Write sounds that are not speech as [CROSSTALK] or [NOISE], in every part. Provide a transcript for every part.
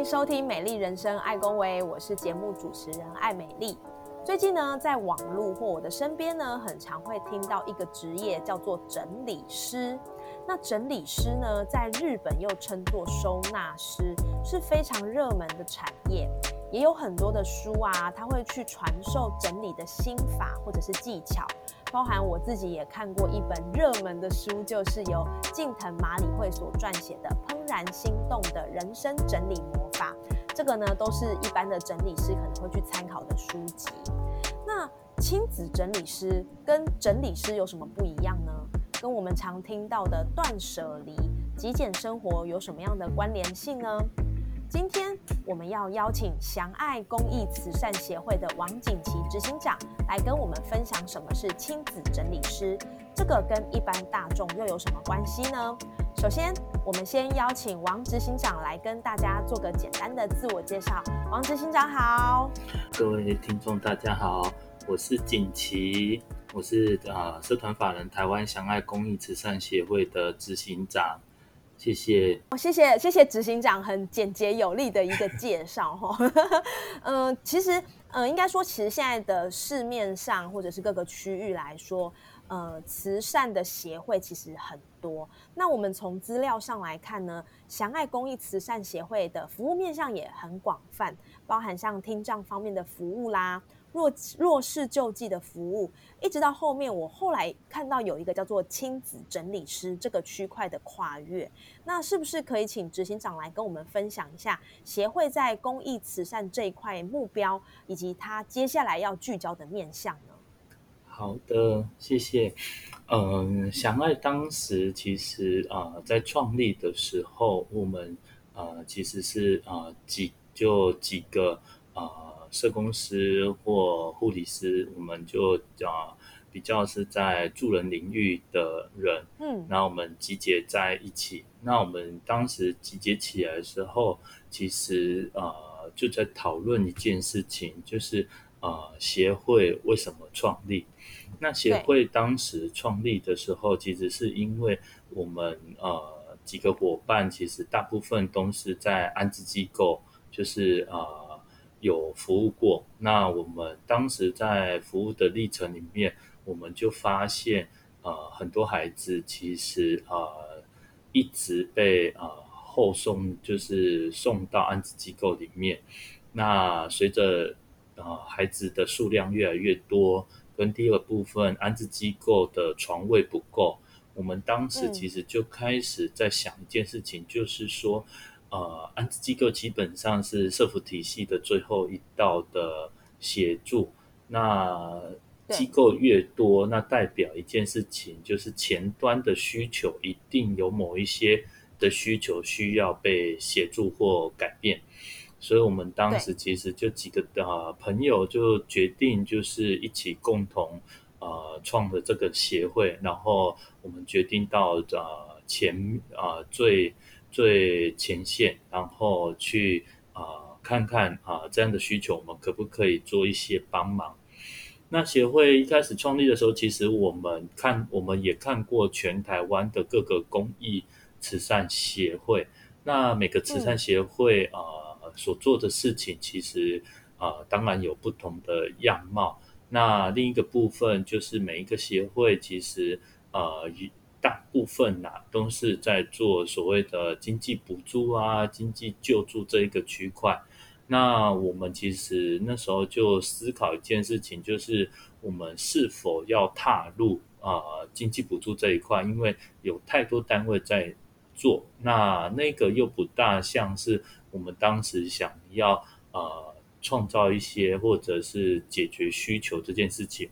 迎收听《美丽人生爱公威》，我是节目主持人爱美丽。最近呢，在网络或我的身边呢，很常会听到一个职业叫做整理师。那整理师呢，在日本又称作收纳师，是非常热门的产业。也有很多的书啊，他会去传授整理的心法或者是技巧。包含我自己也看过一本热门的书，就是由近藤麻里惠所撰写的《怦然心动的人生整理魔法》。这个呢，都是一般的整理师可能会去参考的书籍。那亲子整理师跟整理师有什么不一样呢？跟我们常听到的断舍离、极简生活有什么样的关联性呢？今天我们要邀请祥爱公益慈善协会的王锦琪执行长来跟我们分享什么是亲子整理师，这个跟一般大众又有什么关系呢？首先，我们先邀请王执行长来跟大家做个简单的自我介绍。王执行长好，各位听众大家好，我是锦琪，我是呃社团法人台湾祥爱公益慈善协会的执行长。谢谢，哦，谢谢，谢谢执行长很简洁有力的一个介绍哈。嗯，[LAUGHS] 其实，嗯，应该说，其实现在的市面上或者是各个区域来说，呃，慈善的协会其实很多。那我们从资料上来看呢，祥爱公益慈善协会的服务面向也很广泛，包含像听障方面的服务啦。弱弱势救济的服务，一直到后面，我后来看到有一个叫做亲子整理师这个区块的跨越，那是不是可以请执行长来跟我们分享一下协会在公益慈善这一块目标，以及他接下来要聚焦的面向呢？好的，谢谢。嗯，祥爱当时其实啊，在创立的时候，我们呃其实是啊几就几个啊。社工师或护理师，我们就啊比较是在助人领域的人，嗯，那我们集结在一起。那我们当时集结起来的时候，其实呃就在讨论一件事情，就是呃协会为什么创立？那协会当时创立的时候，其实是因为我们呃几个伙伴，其实大部分都是在安置机构，就是呃。有服务过，那我们当时在服务的历程里面，我们就发现，呃，很多孩子其实呃一直被呃后送，就是送到安置机构里面。那随着呃孩子的数量越来越多，跟第二部分安置机构的床位不够，我们当时其实就开始在想一件事情，就是说。呃，安置机构基本上是社福体系的最后一道的协助。那机构越多，那代表一件事情，就是前端的需求一定有某一些的需求需要被协助或改变。所以，我们当时其实就几个呃朋友就决定，就是一起共同呃创的这个协会。然后，我们决定到呃前呃最。最前线，然后去啊看看啊这样的需求，我们可不可以做一些帮忙？那协会一开始创立的时候，其实我们看我们也看过全台湾的各个公益慈善协会，那每个慈善协会啊所做的事情，其实啊当然有不同的样貌。那另一个部分就是每一个协会其实呃大部分呐都是在做所谓的经济补助啊、经济救助这一个区块。那我们其实那时候就思考一件事情，就是我们是否要踏入啊经济补助这一块，因为有太多单位在做，那那个又不大像是我们当时想要呃创造一些或者是解决需求这件事情，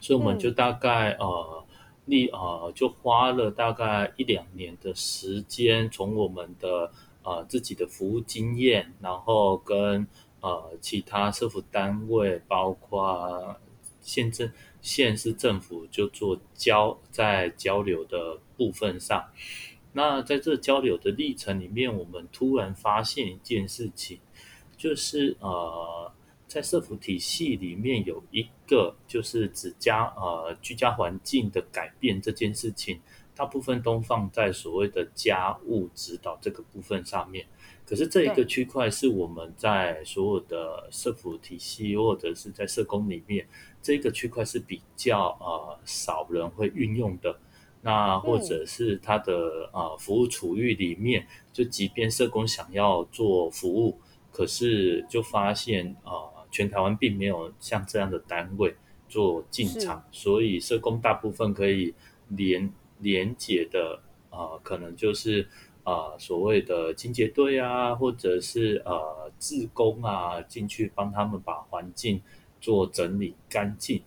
所以我们就大概呃。立啊，就花了大概一两年的时间，从我们的呃自己的服务经验，然后跟呃其他社福单位，包括县政县市政府就做交在交流的部分上。那在这交流的历程里面，我们突然发现一件事情，就是呃，在社福体系里面有一个就是指家呃居家环境的改变这件事情，大部分都放在所谓的家务指导这个部分上面。可是这一个区块是我们在所有的社福体系或者是在社工里面，这个区块是比较呃少人会运用的。那或者是他的呃服务处遇里面，就即便社工想要做服务，可是就发现呃全台湾并没有像这样的单位做进场，所以社工大部分可以连连接的呃可能就是呃所谓的清洁队啊，或者是呃志工啊进去帮他们把环境做整理干净，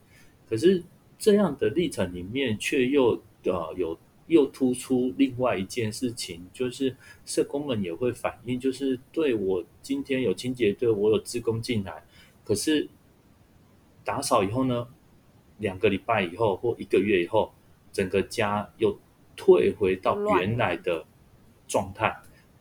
可是这样的历程里面却又。呃，有又突出另外一件事情，就是社工们也会反映，就是对我今天有清洁队，我有职工进来，可是打扫以后呢，两个礼拜以后或一个月以后，整个家又退回到原来的状态，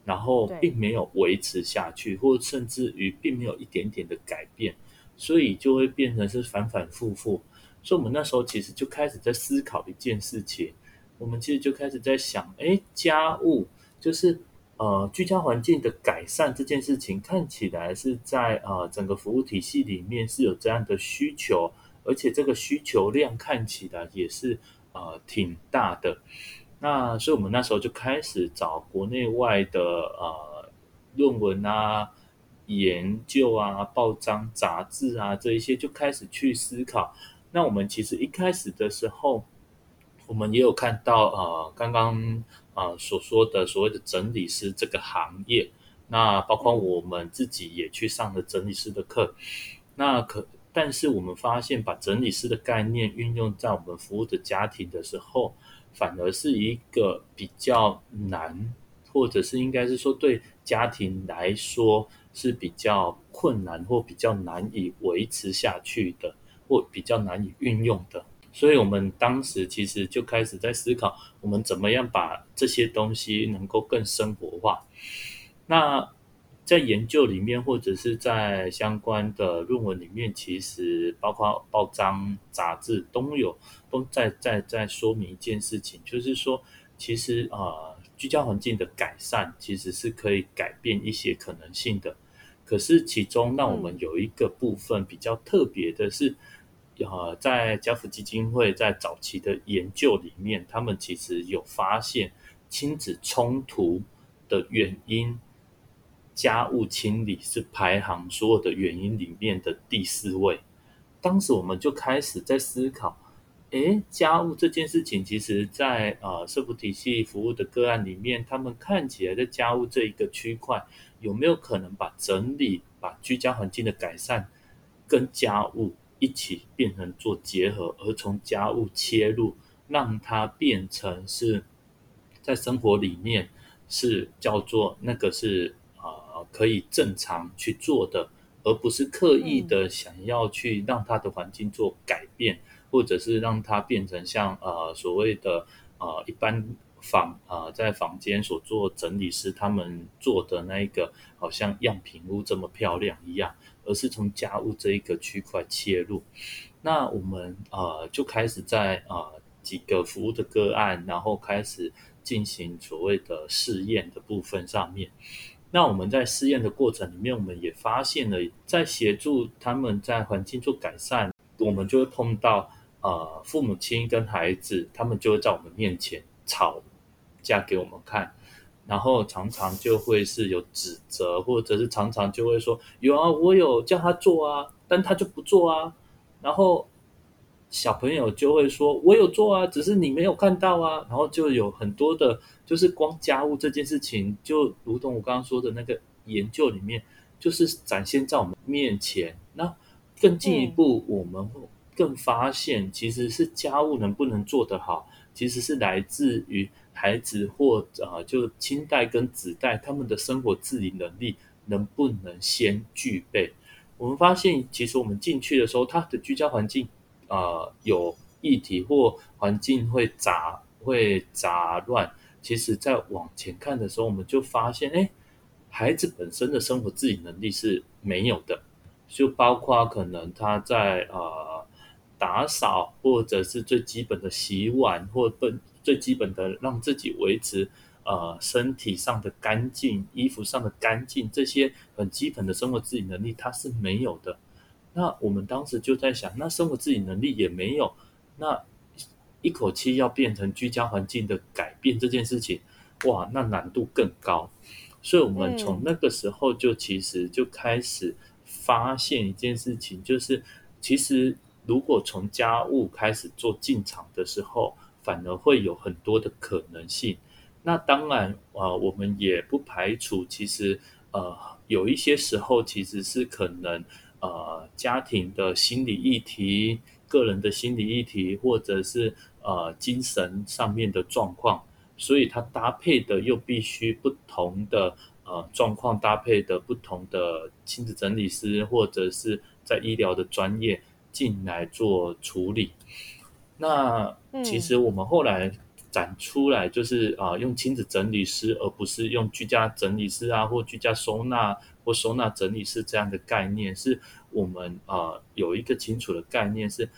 然后并没有维持下去，或甚至于并没有一点点的改变，所以就会变成是反反复复。所以，我们那时候其实就开始在思考一件事情，我们其实就开始在想，哎，家务就是呃居家环境的改善这件事情，看起来是在呃整个服务体系里面是有这样的需求，而且这个需求量看起来也是呃挺大的。那所以，我们那时候就开始找国内外的呃论文啊、研究啊、报章杂志啊这一些，就开始去思考。那我们其实一开始的时候，我们也有看到呃，刚刚呃所说的所谓的整理师这个行业，那包括我们自己也去上了整理师的课，那可但是我们发现把整理师的概念运用在我们服务的家庭的时候，反而是一个比较难，或者是应该是说对家庭来说是比较困难或比较难以维持下去的。或比较难以运用的，所以我们当时其实就开始在思考，我们怎么样把这些东西能够更生活化。那在研究里面，或者是在相关的论文里面，其实包括报章、杂志都有都在在在说明一件事情，就是说，其实啊，居家环境的改善其实是可以改变一些可能性的。可是其中，让我们有一个部分比较特别的是。呃，在家福基金会在早期的研究里面，他们其实有发现亲子冲突的原因，家务清理是排行所有的原因里面的第四位。当时我们就开始在思考，诶，家务这件事情，其实在呃社福体系服务的个案里面，他们看起来在家务这一个区块，有没有可能把整理、把居家环境的改善跟家务？一起变成做结合，而从家务切入，让它变成是在生活里面是叫做那个是呃可以正常去做的，而不是刻意的想要去让它的环境做改变，或者是让它变成像呃所谓的呃一般房啊在房间所做整理师他们做的那一个好像样品屋这么漂亮一样。而是从家务这一个区块切入，那我们呃就开始在呃几个服务的个案，然后开始进行所谓的试验的部分上面。那我们在试验的过程里面，我们也发现了，在协助他们在环境做改善，我们就会碰到呃父母亲跟孩子，他们就会在我们面前吵架给我们看。然后常常就会是有指责，或者是常常就会说有啊，我有叫他做啊，但他就不做啊。然后小朋友就会说，我有做啊，只是你没有看到啊。然后就有很多的，就是光家务这件事情，就如同我刚刚说的那个研究里面，就是展现在我们面前。那更进一步，我们更发现，其实是家务能不能做得好，其实是来自于。孩子或呃就亲代跟子代他们的生活自理能力能不能先具备？我们发现，其实我们进去的时候，他的居家环境呃有议题或环境会杂会杂乱。其实，在往前看的时候，我们就发现，哎，孩子本身的生活自理能力是没有的，就包括可能他在呃打扫，或者是最基本的洗碗，或本最基本的让自己维持呃身体上的干净、衣服上的干净，这些很基本的生活自理能力，他是没有的。那我们当时就在想，那生活自理能力也没有，那。一口气要变成居家环境的改变这件事情，哇，那难度更高。所以，我们从那个时候就其实就开始发现一件事情，就是其实如果从家务开始做进场的时候，反而会有很多的可能性。那当然，呃，我们也不排除，其实呃，有一些时候其实是可能呃，家庭的心理议题、个人的心理议题，或者是。呃，精神上面的状况，所以它搭配的又必须不同的呃状况，搭配的不同的亲子整理师或者是在医疗的专业进来做处理。那其实我们后来展出来就是啊，用亲子整理师，而不是用居家整理师啊，或居家收纳或收纳整理师这样的概念，是我们啊有一个清楚的概念是。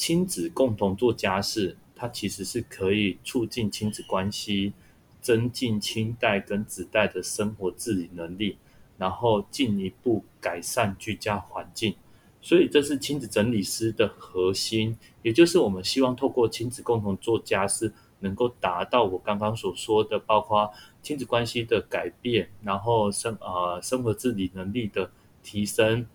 亲子共同做家事，它其实是可以促进亲子关系，增进亲代跟子代的生活自理能力，然后进一步改善居家环境。所以这是亲子整理师的核心，也就是我们希望透过亲子共同做家事，能够达到我刚刚所说的，包括亲子关系的改变，然后生呃生活自理能力的提升，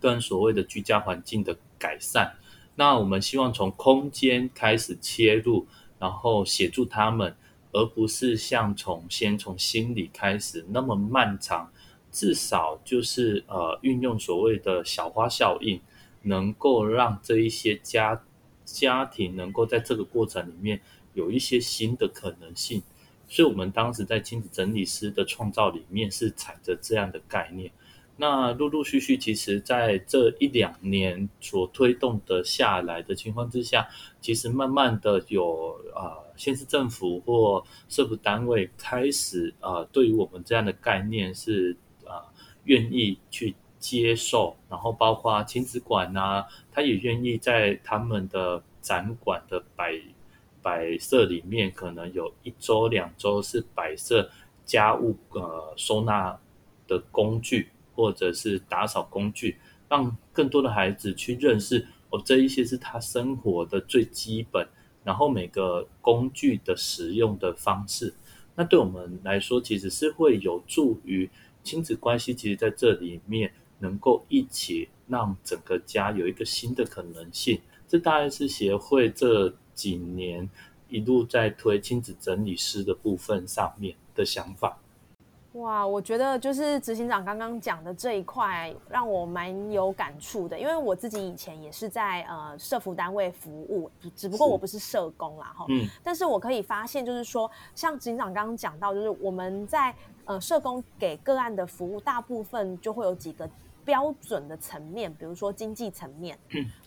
跟所谓的居家环境的改善。那我们希望从空间开始切入，然后协助他们，而不是像从先从心理开始那么漫长。至少就是呃，运用所谓的小花效应，能够让这一些家家庭能够在这个过程里面有一些新的可能性。所以，我们当时在亲子整理师的创造里面是踩着这样的概念。那陆陆续续，其实在这一两年所推动的下来的情况之下，其实慢慢的有啊，县市政府或社福单位开始啊，对于我们这样的概念是，愿意去接受，然后包括亲子馆呐，他也愿意在他们的展馆的摆摆设里面，可能有一周两周是摆设家务呃收纳的工具。或者是打扫工具，让更多的孩子去认识哦，这一些是他生活的最基本。然后每个工具的使用的方式，那对我们来说，其实是会有助于亲子关系。其实在这里面能够一起让整个家有一个新的可能性。这大概是协会这几年一路在推亲子整理师的部分上面的想法。哇，我觉得就是执行长刚刚讲的这一块，让我蛮有感触的。因为我自己以前也是在呃社服单位服务，只不过我不是社工啦，哈。嗯。但是我可以发现，就是说，像执行长刚刚讲到，就是我们在呃社工给个案的服务，大部分就会有几个标准的层面，比如说经济层面，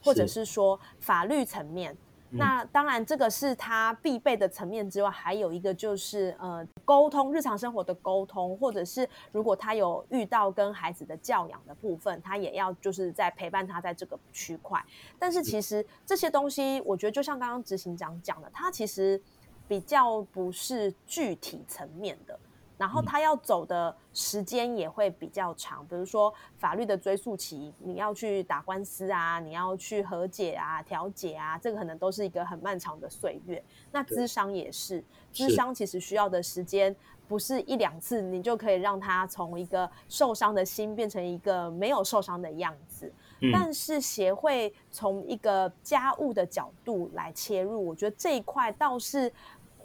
或者是说法律层面。那当然，这个是他必备的层面之外，还有一个就是呃，沟通日常生活的沟通，或者是如果他有遇到跟孩子的教养的部分，他也要就是在陪伴他在这个区块。但是其实这些东西，我觉得就像刚刚执行长讲的，他其实比较不是具体层面的。然后他要走的时间也会比较长，比如说法律的追诉期，你要去打官司啊，你要去和解啊、调解啊，这个可能都是一个很漫长的岁月。那咨商也是，咨商其实需要的时间不是一两次，你就可以让他从一个受伤的心变成一个没有受伤的样子。但是协会从一个家务的角度来切入，我觉得这一块倒是。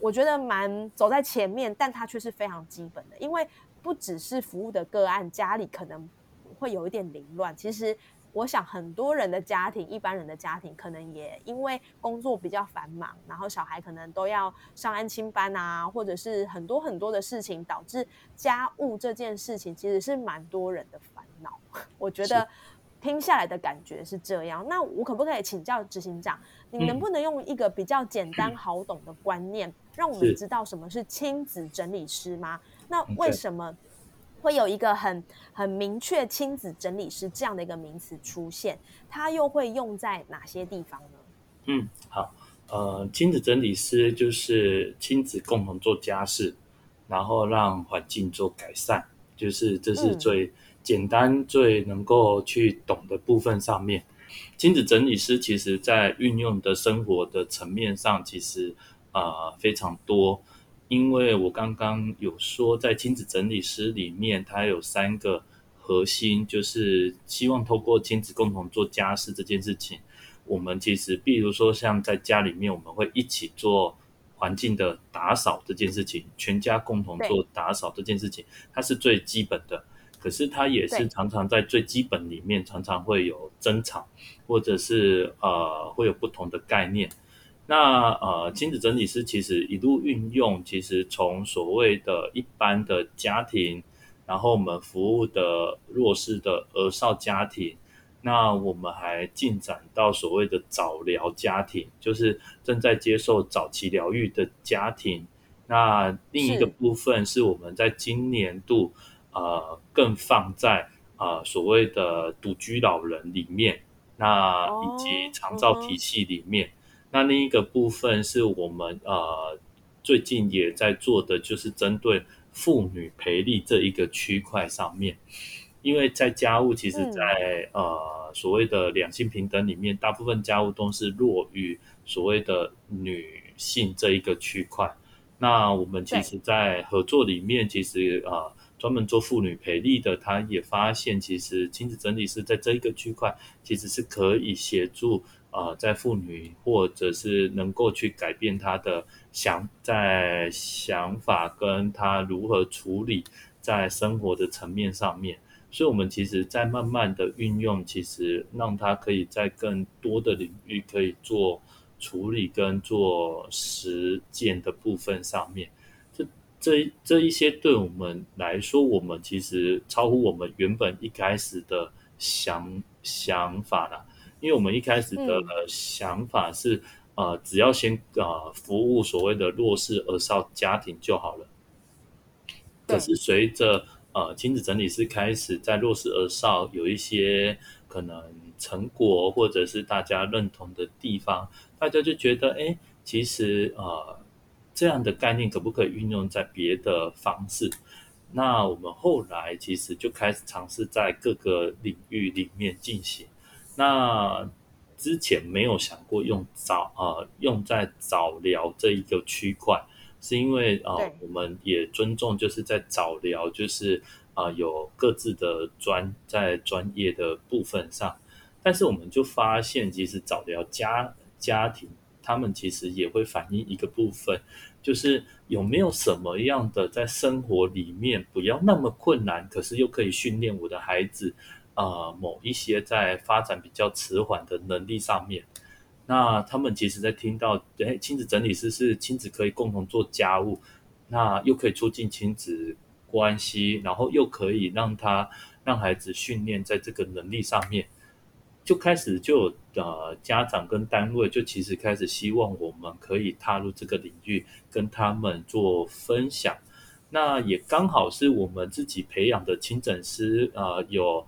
我觉得蛮走在前面，但它却是非常基本的，因为不只是服务的个案，家里可能会有一点凌乱。其实我想很多人的家庭，一般人的家庭，可能也因为工作比较繁忙，然后小孩可能都要上安亲班啊，或者是很多很多的事情，导致家务这件事情其实是蛮多人的烦恼。我觉得听下来的感觉是这样。那我可不可以请教执行长，你能不能用一个比较简单 [CLEARS THROAT] 好懂的观念，让我们知道什么是亲子整理师吗？那为什么？会有一个很很明确亲子整理师这样的一个名词出现，它又会用在哪些地方呢？嗯，好，呃，亲子整理师就是亲子共同做家事，然后让环境做改善，就是这是最简单、最能够去懂的部分上面。亲子整理师其实在运用的生活的层面上，其实啊非常多。因为我刚刚有说，在亲子整理师里面，它有三个核心，就是希望透过亲子共同做家事这件事情。我们其实，比如说像在家里面，我们会一起做环境的打扫这件事情，全家共同做打扫这件事情，它是最基本的。可是它也是常常在最基本里面，常常会有争吵，或者是呃，会有不同的概念。那呃，亲子整理师其实一路运用，其实从所谓的一般的家庭，然后我们服务的弱势的儿少家庭，那我们还进展到所谓的早疗家庭，就是正在接受早期疗愈的家庭。那另一个部分是我们在今年度呃更放在啊所谓的独居老人里面，那以及长照体系里面。那另一个部分是我们呃最近也在做的，就是针对妇女陪力这一个区块上面，因为在家务其实，在呃所谓的两性平等里面，大部分家务都是落于所谓的女性这一个区块。那我们其实，在合作里面，其实呃专门做妇女陪力的，他也发现，其实亲子整理师在这一个区块，其实是可以协助。呃，在妇女或者是能够去改变她的想在想法，跟她如何处理在生活的层面上面，所以我们其实在慢慢的运用，其实让她可以在更多的领域可以做处理跟做实践的部分上面，这这这一些对我们来说，我们其实超乎我们原本一开始的想想法了。因为我们一开始的想法是，呃，只要先呃服务所谓的弱势儿少家庭就好了。可是随着呃亲子整理师开始在弱势儿少有一些可能成果，或者是大家认同的地方，大家就觉得，哎，其实呃这样的概念可不可以运用在别的方式？那我们后来其实就开始尝试在各个领域里面进行。那之前没有想过用早呃用在早疗这一个区块，是因为啊我们也尊重就是在早疗就是啊有各自的专在专业的部分上，但是我们就发现其实早疗家家庭他们其实也会反映一个部分，就是有没有什么样的在生活里面不要那么困难，可是又可以训练我的孩子。呃，某一些在发展比较迟缓的能力上面，那他们其实在听到，哎，亲子整理师是亲子可以共同做家务，那又可以促进亲子关系，然后又可以让他让孩子训练在这个能力上面，就开始就呃家长跟单位就其实开始希望我们可以踏入这个领域，跟他们做分享。那也刚好是我们自己培养的亲诊师，呃，有。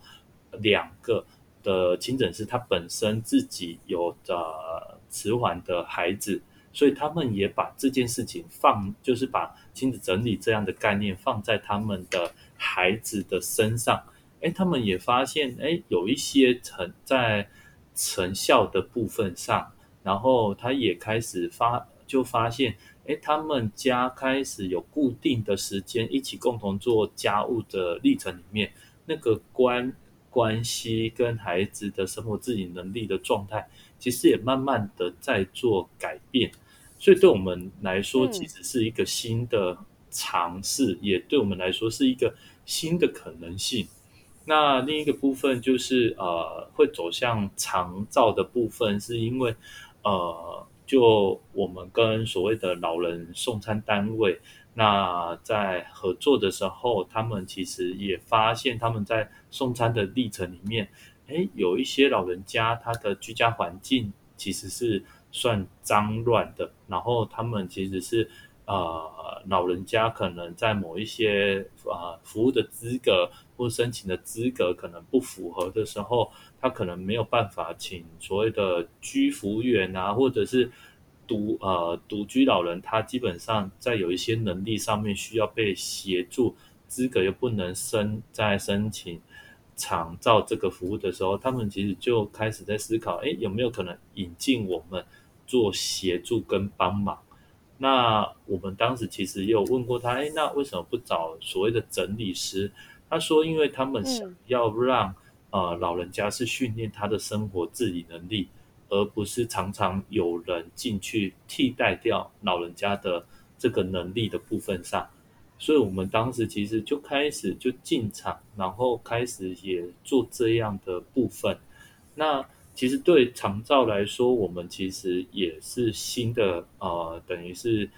两个的亲诊师，他本身自己有呃迟缓的孩子，所以他们也把这件事情放，就是把亲子整理这样的概念放在他们的孩子的身上。哎，他们也发现，哎，有一些成在成效的部分上，然后他也开始发，就发现，哎，他们家开始有固定的时间一起共同做家务的历程里面，那个关。关系跟孩子的生活自理能力的状态，其实也慢慢的在做改变，所以对我们来说，其实是一个新的尝试，也对我们来说是一个新的可能性。那另一个部分就是呃，会走向长照的部分，是因为呃，就我们跟所谓的老人送餐单位，那在合作的时候，他们其实也发现他们在送餐的历程里面，哎，有一些老人家他的居家环境其实是算脏乱的，然后他们其实是。呃，老人家可能在某一些啊服务的资格或申请的资格可能不符合的时候，他可能没有办法请所谓的居服务员啊，或者是独呃独居老人，他基本上在有一些能力上面需要被协助，资格又不能申在申请厂造这个服务的时候，他们其实就开始在思考，哎，有没有可能引进我们做协助跟帮忙？那我们当时其实也有问过他，哎，那为什么不找所谓的整理师？他说，因为他们想要让呃老人家是训练他的生活自理能力，而不是常常有人进去替代掉老人家的这个能力的部分上。所以我们当时其实就开始就进场，然后开始也做这样的部分。那其实对长照来说，我们其实也是新的呃，等于是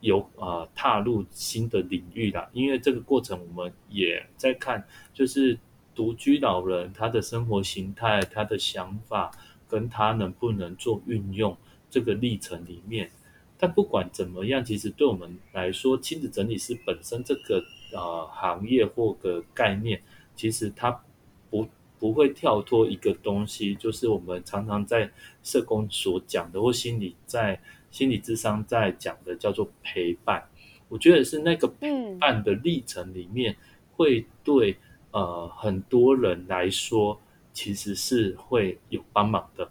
有呃踏入新的领域的。因为这个过程，我们也在看，就是独居老人他的生活形态、他的想法，跟他能不能做运用这个历程里面。但不管怎么样，其实对我们来说，亲子整理师本身这个呃行业或个概念，其实它不。不会跳脱一个东西，就是我们常常在社工所讲的，或心理在心理智商在讲的，叫做陪伴。我觉得是那个陪伴的历程里面，会对呃很多人来说，其实是会有帮忙的。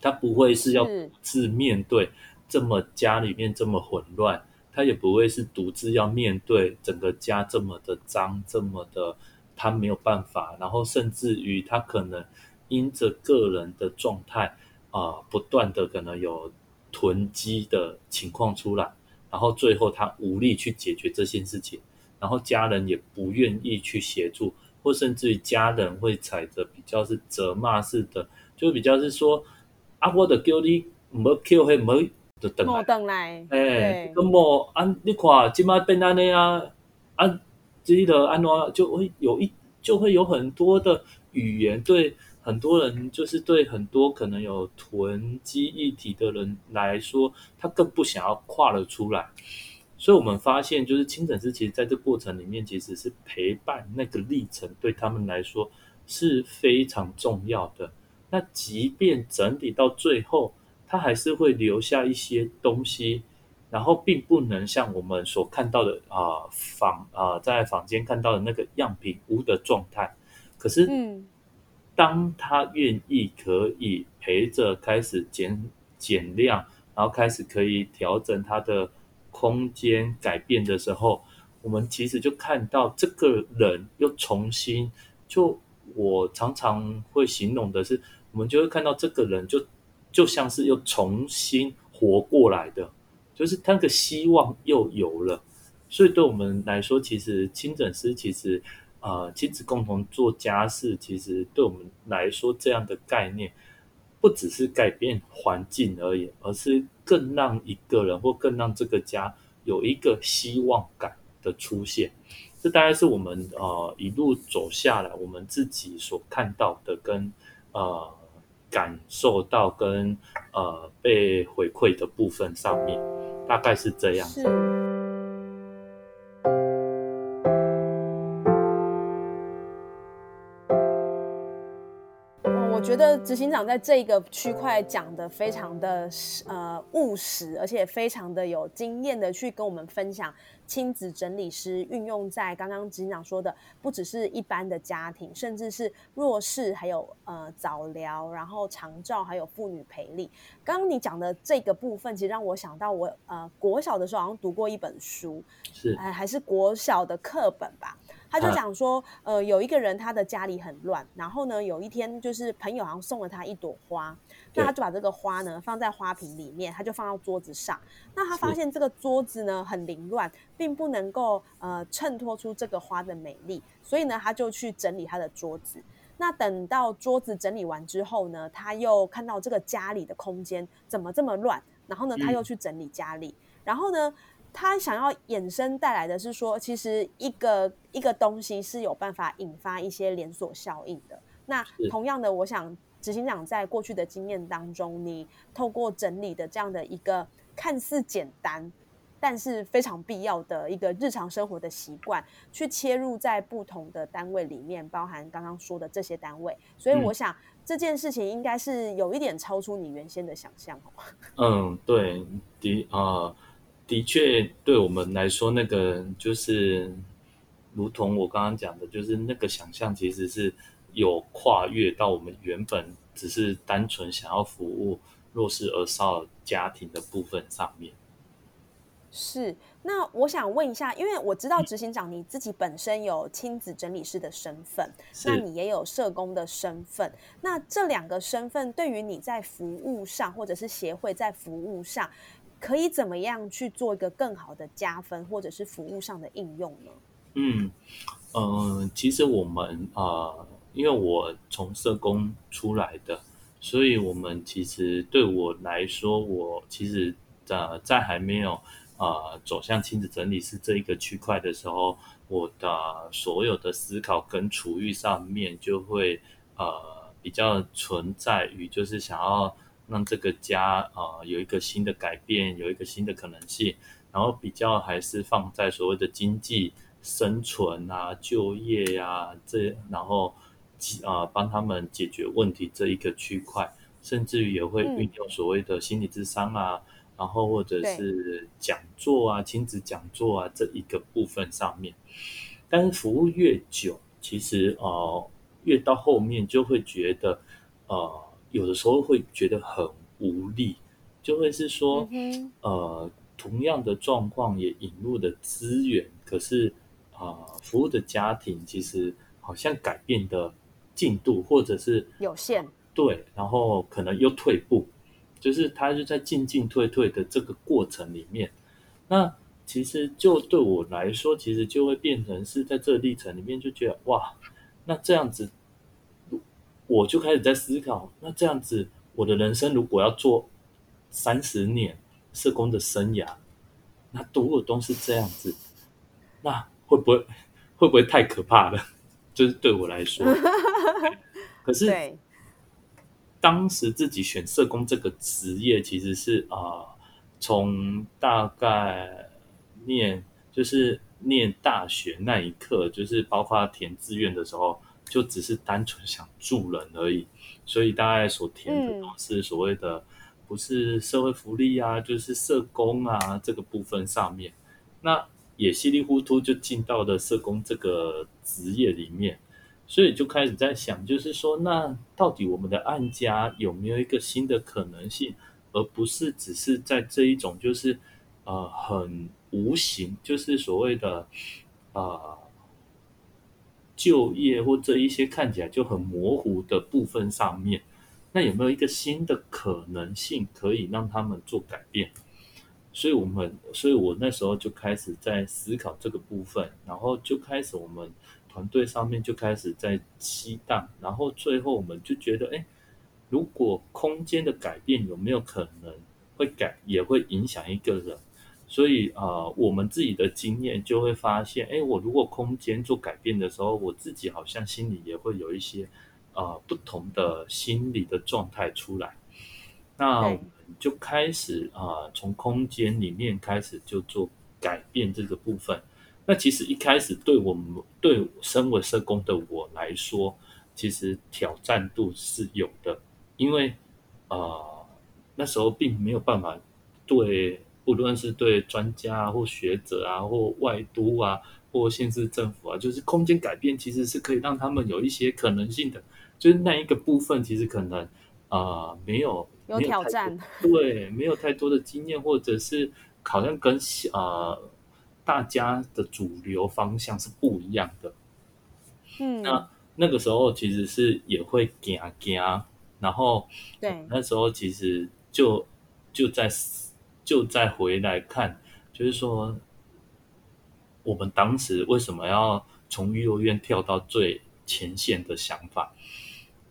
他不会是要独自面对这么家里面这么混乱，他也不会是独自要面对整个家这么的脏，这么的。他没有办法，然后甚至于他可能因着个人的状态啊，不断的可能有囤积的情况出来，然后最后他无力去解决这件事情，然后家人也不愿意去协助，或甚至于家人会踩着比较是责骂式的，就比较是说啊，我的叫你没叫嘿没就等来，哎，那么啊，你看今麦变安尼啊啊。记得安诺就会有一就会有很多的语言，对很多人就是对很多可能有囤积议题的人来说，他更不想要跨了出来。所以我们发现，就是清诊师其实在这过程里面，其实是陪伴那个历程，对他们来说是非常重要的。那即便整理到最后，他还是会留下一些东西。然后并不能像我们所看到的啊房啊在房间看到的那个样品屋的状态，可是，当他愿意可以陪着开始减减量，然后开始可以调整他的空间改变的时候，我们其实就看到这个人又重新就我常常会形容的是，我们就会看到这个人就就像是又重新活过来的。就是那个希望又有了，所以对我们来说，其实亲诊师其实，呃，亲子共同做家事，其实对我们来说，这样的概念不只是改变环境而已，而是更让一个人或更让这个家有一个希望感的出现。这大概是我们呃一路走下来，我们自己所看到的跟呃感受到跟呃被回馈的部分上面。大概是这样。子。觉得执行长在这个区块讲的非常的呃务实，而且非常的有经验的去跟我们分享。亲子整理师运用在刚刚执行长说的，不只是一般的家庭，甚至是弱势，还有呃早疗，然后长照，还有妇女陪力。刚刚你讲的这个部分，其实让我想到我呃国小的时候好像读过一本书，是哎还是国小的课本吧。他就讲说，呃，有一个人他的家里很乱，然后呢，有一天就是朋友好像送了他一朵花，那他就把这个花呢放在花瓶里面，他就放到桌子上。那他发现这个桌子呢很凌乱，并不能够呃衬托出这个花的美丽，所以呢，他就去整理他的桌子。那等到桌子整理完之后呢，他又看到这个家里的空间怎么这么乱，然后呢，他又去整理家里，然后呢。他想要衍生带来的是说，其实一个一个东西是有办法引发一些连锁效应的。那同样的，我想执行长在过去的经验当中，你透过整理的这样的一个看似简单，但是非常必要的一个日常生活的习惯，去切入在不同的单位里面，包含刚刚说的这些单位。所以我想这件事情应该是有一点超出你原先的想象，好吗？嗯，对的啊。的确，对我们来说，那个就是如同我刚刚讲的，就是那个想象其实是有跨越到我们原本只是单纯想要服务弱势儿少家庭的部分上面。是，那我想问一下，因为我知道执行长你自己本身有亲子整理师的身份，那你也有社工的身份，那这两个身份对于你在服务上，或者是协会在服务上。可以怎么样去做一个更好的加分，或者是服务上的应用呢？嗯嗯，其实我们啊，因为我从社工出来的，所以我们其实对我来说，我其实呃在还没有啊走向亲子整理师这一个区块的时候，我的所有的思考跟处遇上面就会呃比较存在于就是想要。让这个家啊有一个新的改变，有一个新的可能性，然后比较还是放在所谓的经济生存啊、就业呀这，然后啊帮他们解决问题这一个区块，甚至于也会运用所谓的心理智商啊，然后或者是讲座啊、亲子讲座啊这一个部分上面。但是服务越久，其实呃越到后面就会觉得呃。有的时候会觉得很无力，就会是说，呃，同样的状况也引入的资源，可是啊，服务的家庭其实好像改变的进度或者是有限，对，然后可能又退步，就是他就在进进退退的这个过程里面，那其实就对我来说，其实就会变成是在这个历程里面就觉得哇，那这样子。我就开始在思考，那这样子，我的人生如果要做三十年社工的生涯，那如果都是这样子，那会不会会不会太可怕了？就是对我来说，[LAUGHS] 可是当时自己选社工这个职业，其实是啊，从大概念就是念大学那一刻，就是包括填志愿的时候。就只是单纯想助人而已，所以大概所填的都是所谓的不是社会福利啊，就是社工啊这个部分上面，那也稀里糊涂就进到了社工这个职业里面，所以就开始在想，就是说，那到底我们的案家有没有一个新的可能性，而不是只是在这一种就是呃很无形，就是所谓的啊。就业或这一些看起来就很模糊的部分上面，那有没有一个新的可能性可以让他们做改变？所以我们，所以我那时候就开始在思考这个部分，然后就开始我们团队上面就开始在期待，然后最后我们就觉得，哎，如果空间的改变有没有可能会改，也会影响一个人。所以啊，我们自己的经验就会发现，哎，我如果空间做改变的时候，我自己好像心里也会有一些呃不同的心理的状态出来。那我们就开始啊，从空间里面开始就做改变这个部分。那其实一开始对我们对身为社工的我来说，其实挑战度是有的，因为啊那时候并没有办法对。不论是对专家或学者啊，或外都啊，或县市政府啊，就是空间改变其实是可以让他们有一些可能性的。就是那一个部分，其实可能啊没有有挑战，对，没有太多的经验，或者是好像跟啊大家的主流方向是不一样的。嗯，那那个时候其实是也会惊惊，然后对，那时候其实就就在就再回来看，就是说我们当时为什么要从幼儿园跳到最前线的想法，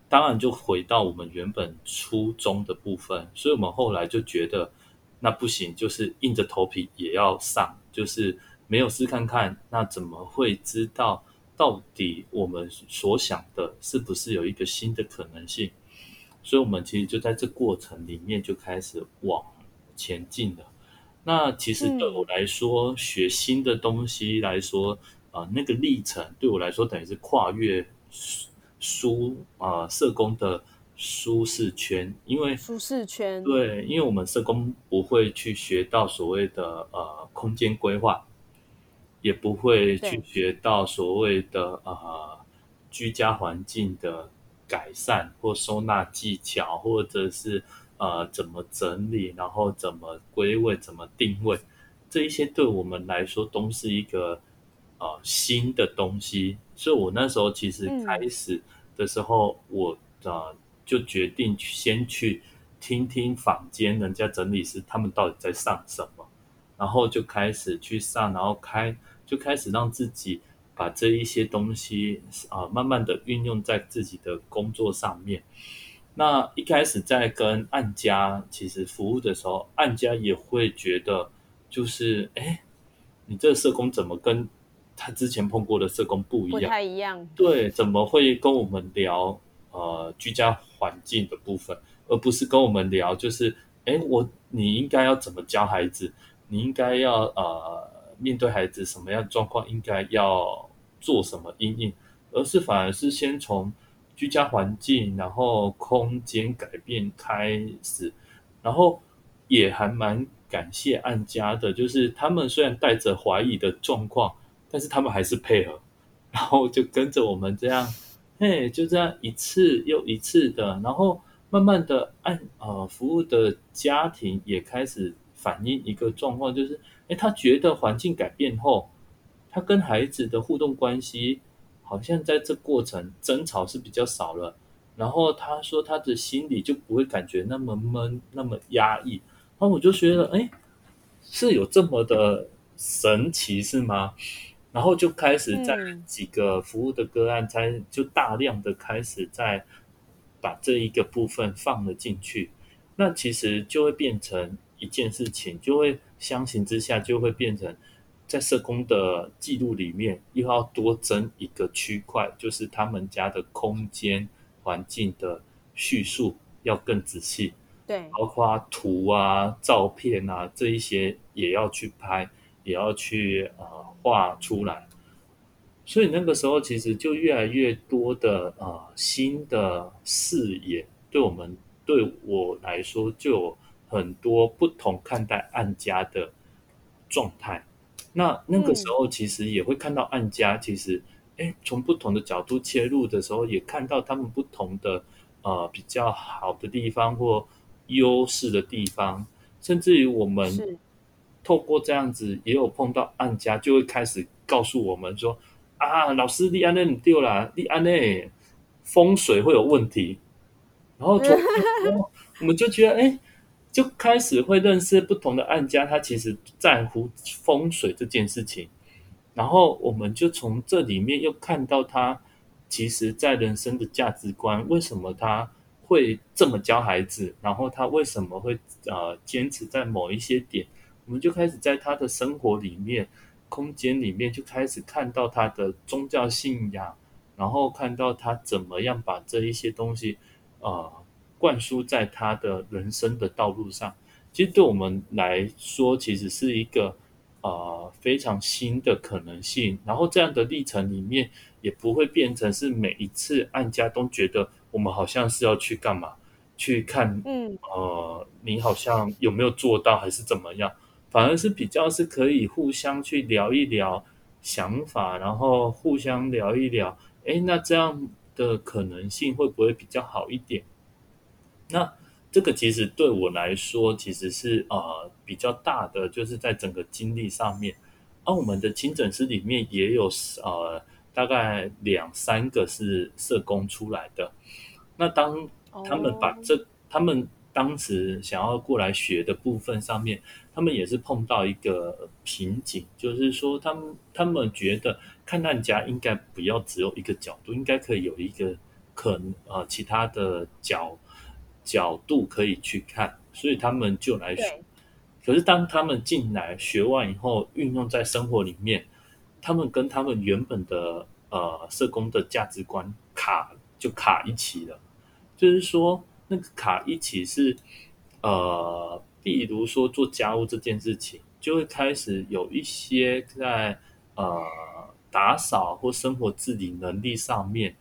当然就回到我们原本初衷的部分，所以我们后来就觉得那不行，就是硬着头皮也要上，就是没有试看看，那怎么会知道到底我们所想的是不是有一个新的可能性？所以，我们其实就在这过程里面就开始往前进的。那其实对我来说，学新的东西来说，啊，那个历程对我来说等于是跨越舒啊社工的舒适圈，因为舒适圈对，因为我们社工不会去学到所谓的呃空间规划，也不会去学到所谓的呃居家环境的。改善或收纳技巧，或者是呃怎么整理，然后怎么归位，怎么定位，这一些对我们来说都是一个呃新的东西。所以我那时候其实开始的时候，我呃就决定先去听听坊间人家整理师他们到底在上什么，然后就开始去上，然后开就开始让自己。把这一些东西啊，慢慢的运用在自己的工作上面。那一开始在跟案家其实服务的时候，案家也会觉得，就是哎，你这个社工怎么跟他之前碰过的社工不一样？不太一样。对，怎么会跟我们聊呃居家环境的部分，而不是跟我们聊就是哎，我你应该要怎么教孩子？你应该要呃。面对孩子什么样的状况，应该要做什么应应，而是反而是先从居家环境，然后空间改变开始，然后也还蛮感谢安家的，就是他们虽然带着怀疑的状况，但是他们还是配合，然后就跟着我们这样，嘿，就这样一次又一次的，然后慢慢的按呃服务的家庭也开始反映一个状况，就是。哎，他觉得环境改变后，他跟孩子的互动关系好像在这过程争吵是比较少了。然后他说他的心里就不会感觉那么闷、那么压抑。然后我就觉得，哎，是有这么的神奇是吗？然后就开始在几个服务的个案，才就大量的开始在把这一个部分放了进去。那其实就会变成一件事情，就会。相形之下，就会变成在社工的记录里面，又要多增一个区块，就是他们家的空间环境的叙述要更仔细。对，包括图啊、照片啊这一些也要去拍，也要去呃画出来。所以那个时候，其实就越来越多的呃新的视野，对我们对我来说就有。很多不同看待案家的状态，那那个时候其实也会看到案家，其实哎，从不同的角度切入的时候，也看到他们不同的呃比较好的地方或优势的地方，甚至于我们透过这样子也有碰到案家，就会开始告诉我们说啊，老师立安那你丢了，立安那风水会有问题，然后从 [LAUGHS] 我们就觉得哎。就开始会认识不同的案家，他其实在乎风水这件事情，然后我们就从这里面又看到他其实在人生的价值观，为什么他会这么教孩子，然后他为什么会呃坚持在某一些点，我们就开始在他的生活里面、空间里面就开始看到他的宗教信仰，然后看到他怎么样把这一些东西啊。灌输在他的人生的道路上，其实对我们来说，其实是一个呃非常新的可能性。然后这样的历程里面，也不会变成是每一次按家都觉得我们好像是要去干嘛，去看，嗯，呃，你好像有没有做到，还是怎么样？反而是比较是可以互相去聊一聊想法，然后互相聊一聊，哎，那这样的可能性会不会比较好一点？那这个其实对我来说，其实是呃比较大的，就是在整个经历上面。而我们的清诊师里面也有呃大概两三个是社工出来的。那当他们把这他们当时想要过来学的部分上面，他们也是碰到一个瓶颈，就是说他们他们觉得看案家应该不要只有一个角度，应该可以有一个可能呃其他的角角度可以去看，所以他们就来学。可是当他们进来学完以后，运用在生活里面，他们跟他们原本的呃社工的价值观卡就卡一起了，就是说。那个卡一起是，呃，比如说做家务这件事情，就会开始有一些在呃打扫或生活自理能力上面，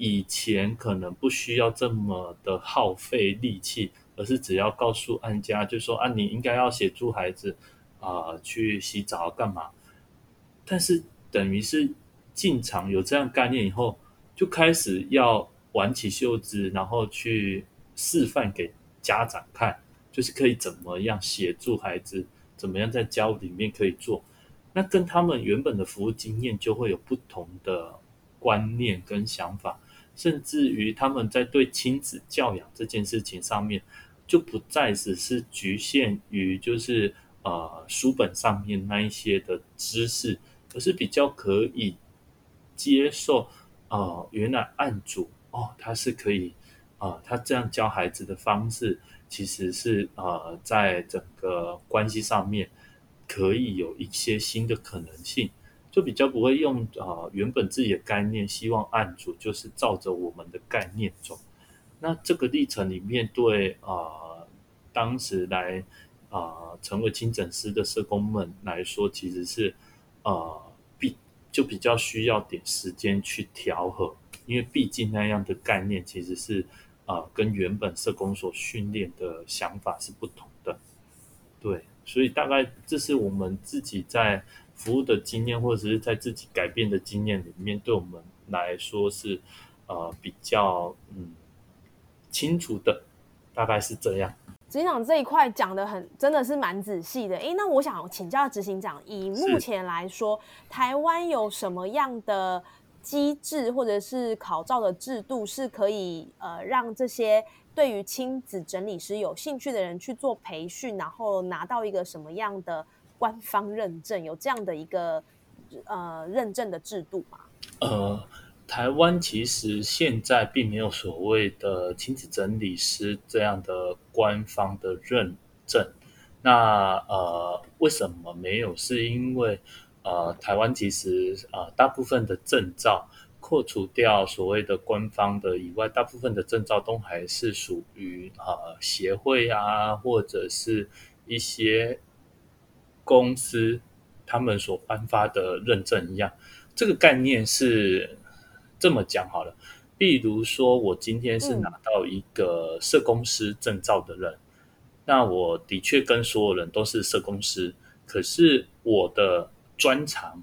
以前可能不需要这么的耗费力气，而是只要告诉安家，就说啊，你应该要协助孩子啊去洗澡干嘛，但是等于是进场有这样概念以后，就开始要挽起袖子，然后去。示范给家长看，就是可以怎么样协助孩子，怎么样在家里面可以做，那跟他们原本的服务经验就会有不同的观念跟想法，甚至于他们在对亲子教养这件事情上面，就不再只是局限于就是呃书本上面那一些的知识，而是比较可以接受呃原来案主哦他是可以。啊，他这样教孩子的方式，其实是呃，在整个关系上面可以有一些新的可能性，就比较不会用啊原本自己的概念，希望案主就是照着我们的概念走。那这个历程里面，对啊当时来啊成为清诊师的社工们来说，其实是呃比就比较需要点时间去调和，因为毕竟那样的概念其实是。啊，跟原本社工所训练的想法是不同的，对，所以大概这是我们自己在服务的经验，或者是在自己改变的经验里面，对我们来说是呃比较嗯清楚的，大概是这样。执行长这一块讲的很，真的是蛮仔细的。诶，那我想请教执行长，以目前来说，台湾有什么样的？机制或者是考照的制度是可以呃让这些对于亲子整理师有兴趣的人去做培训，然后拿到一个什么样的官方认证？有这样的一个呃认证的制度吗？呃，台湾其实现在并没有所谓的亲子整理师这样的官方的认证。那呃，为什么没有？是因为呃，台湾其实呃大部分的证照，扣除掉所谓的官方的以外，大部分的证照都还是属于呃协会啊，或者是一些公司他们所颁发的认证一样。这个概念是这么讲好了，比如说我今天是拿到一个社公司证照的人，那我的确跟所有人都是社公司，可是我的专长，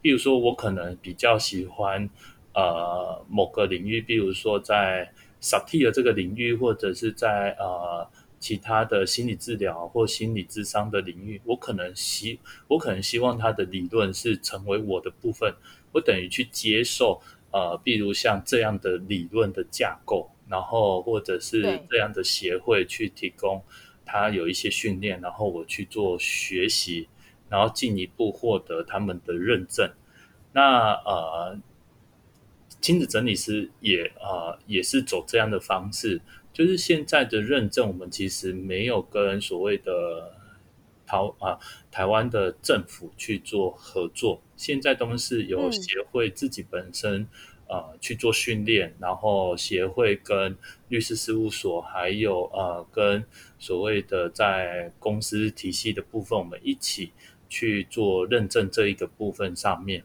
比如说我可能比较喜欢呃某个领域，比如说在 s t 的这个领域，或者是在呃其他的心理治疗或心理智商的领域，我可能希我可能希望他的理论是成为我的部分，我等于去接受呃，比如像这样的理论的架构，然后或者是这样的协会去提供他有一些训练，然后我去做学习。然后进一步获得他们的认证，那呃，亲子整理师也呃也是走这样的方式，就是现在的认证，我们其实没有跟所谓的台啊台湾的政府去做合作，现在都是由协会自己本身呃去做训练，然后协会跟律师事务所，还有呃跟所谓的在公司体系的部分，我们一起。去做认证这一个部分上面，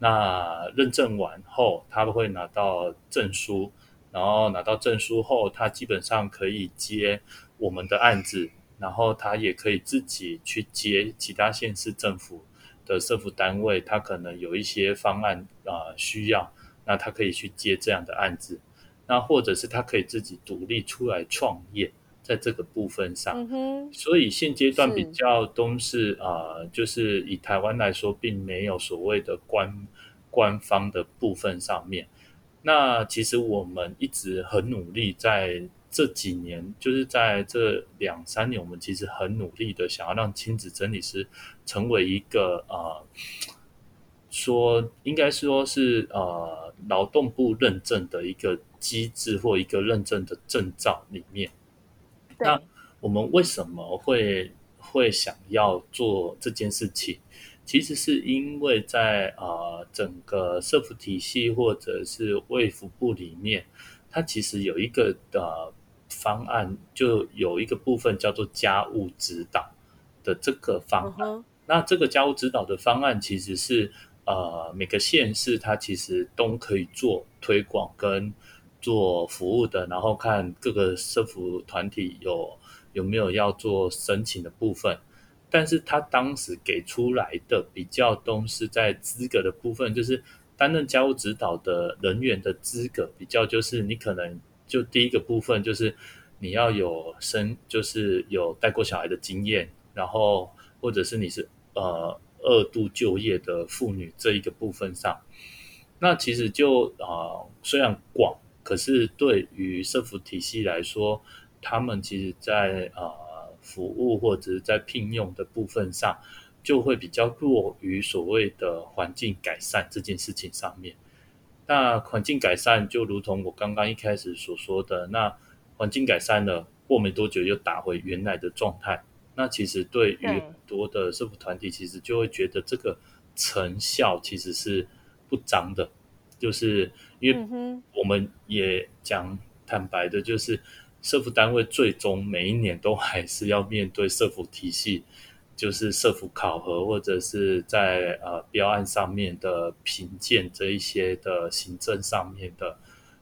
那认证完后，他会拿到证书，然后拿到证书后，他基本上可以接我们的案子，然后他也可以自己去接其他县市政府的社福单位，他可能有一些方案啊需要，那他可以去接这样的案子，那或者是他可以自己独立出来创业。在这个部分上，所以现阶段比较都是啊，就是以台湾来说，并没有所谓的官官方的部分上面。那其实我们一直很努力，在这几年，就是在这两三年，我们其实很努力的想要让亲子整理师成为一个呃，说应该说是呃劳动部认证的一个机制或一个认证的证照里面。那我们为什么会会想要做这件事情？其实是因为在呃整个社福体系或者是卫福部里面，它其实有一个呃方案，就有一个部分叫做家务指导的这个方案。那这个家务指导的方案其实是呃每个县市它其实都可以做推广跟做服务的，然后看各个社福团体有有没有要做申请的部分。但是他当时给出来的比较都是在资格的部分，就是担任家务指导的人员的资格比较，就是你可能就第一个部分就是你要有生，就是有带过小孩的经验，然后或者是你是呃二度就业的妇女这一个部分上，那其实就啊虽然广，可是对于社福体系来说，他们其实在啊。服务或者是在聘用的部分上，就会比较弱于所谓的环境改善这件事情上面。那环境改善就如同我刚刚一开始所说的，那环境改善了，过没多久又打回原来的状态。那其实对于很多的社福团体，其实就会觉得这个成效其实是不彰的，就是因为我们也讲坦白的，就是。社服单位最终每一年都还是要面对社服体系，就是社服考核或者是在呃标案上面的评鉴这一些的行政上面的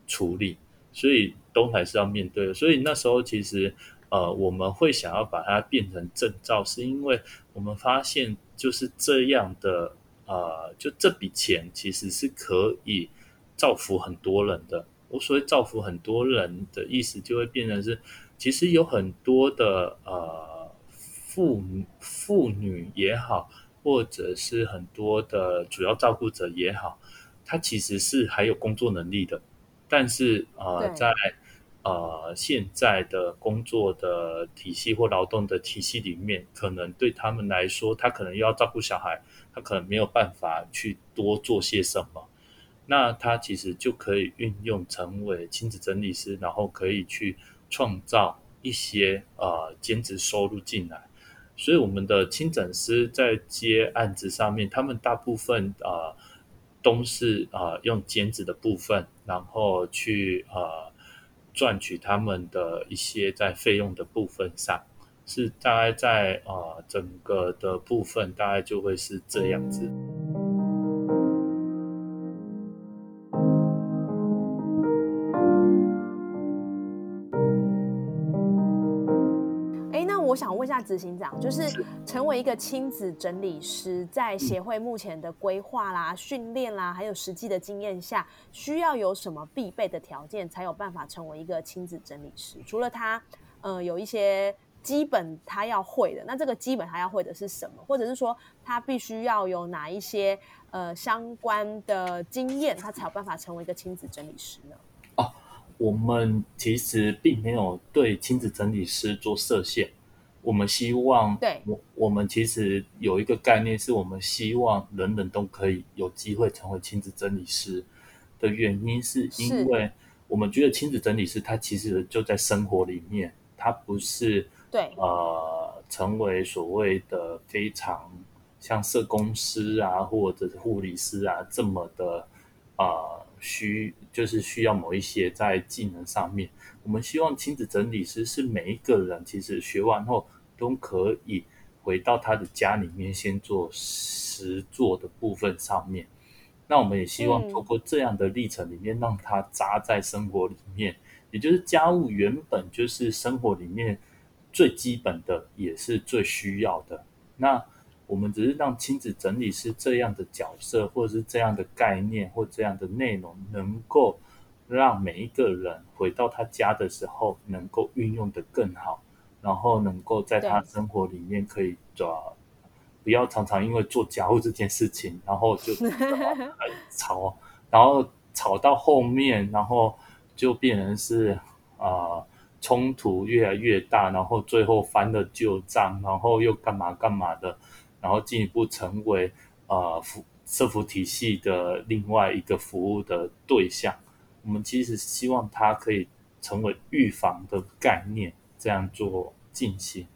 处理，所以都还是要面对。所以那时候其实呃我们会想要把它变成证照，是因为我们发现就是这样的呃，就这笔钱其实是可以造福很多人的。我所谓造福很多人的意思，就会变成是，其实有很多的呃妇妇女也好，或者是很多的主要照顾者也好，他其实是还有工作能力的，但是呃在呃现在的工作的体系或劳动的体系里面，可能对他们来说，他可能又要照顾小孩，他可能没有办法去多做些什么。那他其实就可以运用成为亲子整理师，然后可以去创造一些呃兼职收入进来。所以我们的亲诊师在接案子上面，他们大部分啊都是啊用兼职的部分，然后去呃赚取他们的一些在费用的部分上，是大概在啊整个的部分大概就会是这样子。想问一下执行长，就是成为一个亲子整理师，在协会目前的规划啦、训练啦，还有实际的经验下，需要有什么必备的条件，才有办法成为一个亲子整理师？除了他，呃，有一些基本他要会的，那这个基本他要会的是什么？或者是说，他必须要有哪一些呃相关的经验，他才有办法成为一个亲子整理师呢？哦，我们其实并没有对亲子整理师做设限。我们希望，对，我我们其实有一个概念，是我们希望人人都可以有机会成为亲子整理师的原因，是因为我们觉得亲子整理师他其实就在生活里面，他不是对呃成为所谓的非常像社工师啊或者是护理师啊这么的啊需就是需要某一些在技能上面。我们希望亲子整理师是每一个人，其实学完后都可以回到他的家里面，先做实做的部分上面。那我们也希望通过这样的历程里面，让他扎在生活里面，也就是家务原本就是生活里面最基本的，也是最需要的。那我们只是让亲子整理师这样的角色，或者是这样的概念或这样的内容，能够。让每一个人回到他家的时候，能够运用的更好，然后能够在他生活里面可以抓，不要常常因为做家务这件事情，然后就 [LAUGHS] 很吵，然后吵到后面，然后就变成是啊冲突越来越大，然后最后翻了旧账，然后又干嘛干嘛的，然后进一步成为呃服社服体系的另外一个服务的对象。我们其实希望它可以成为预防的概念，这样做进行。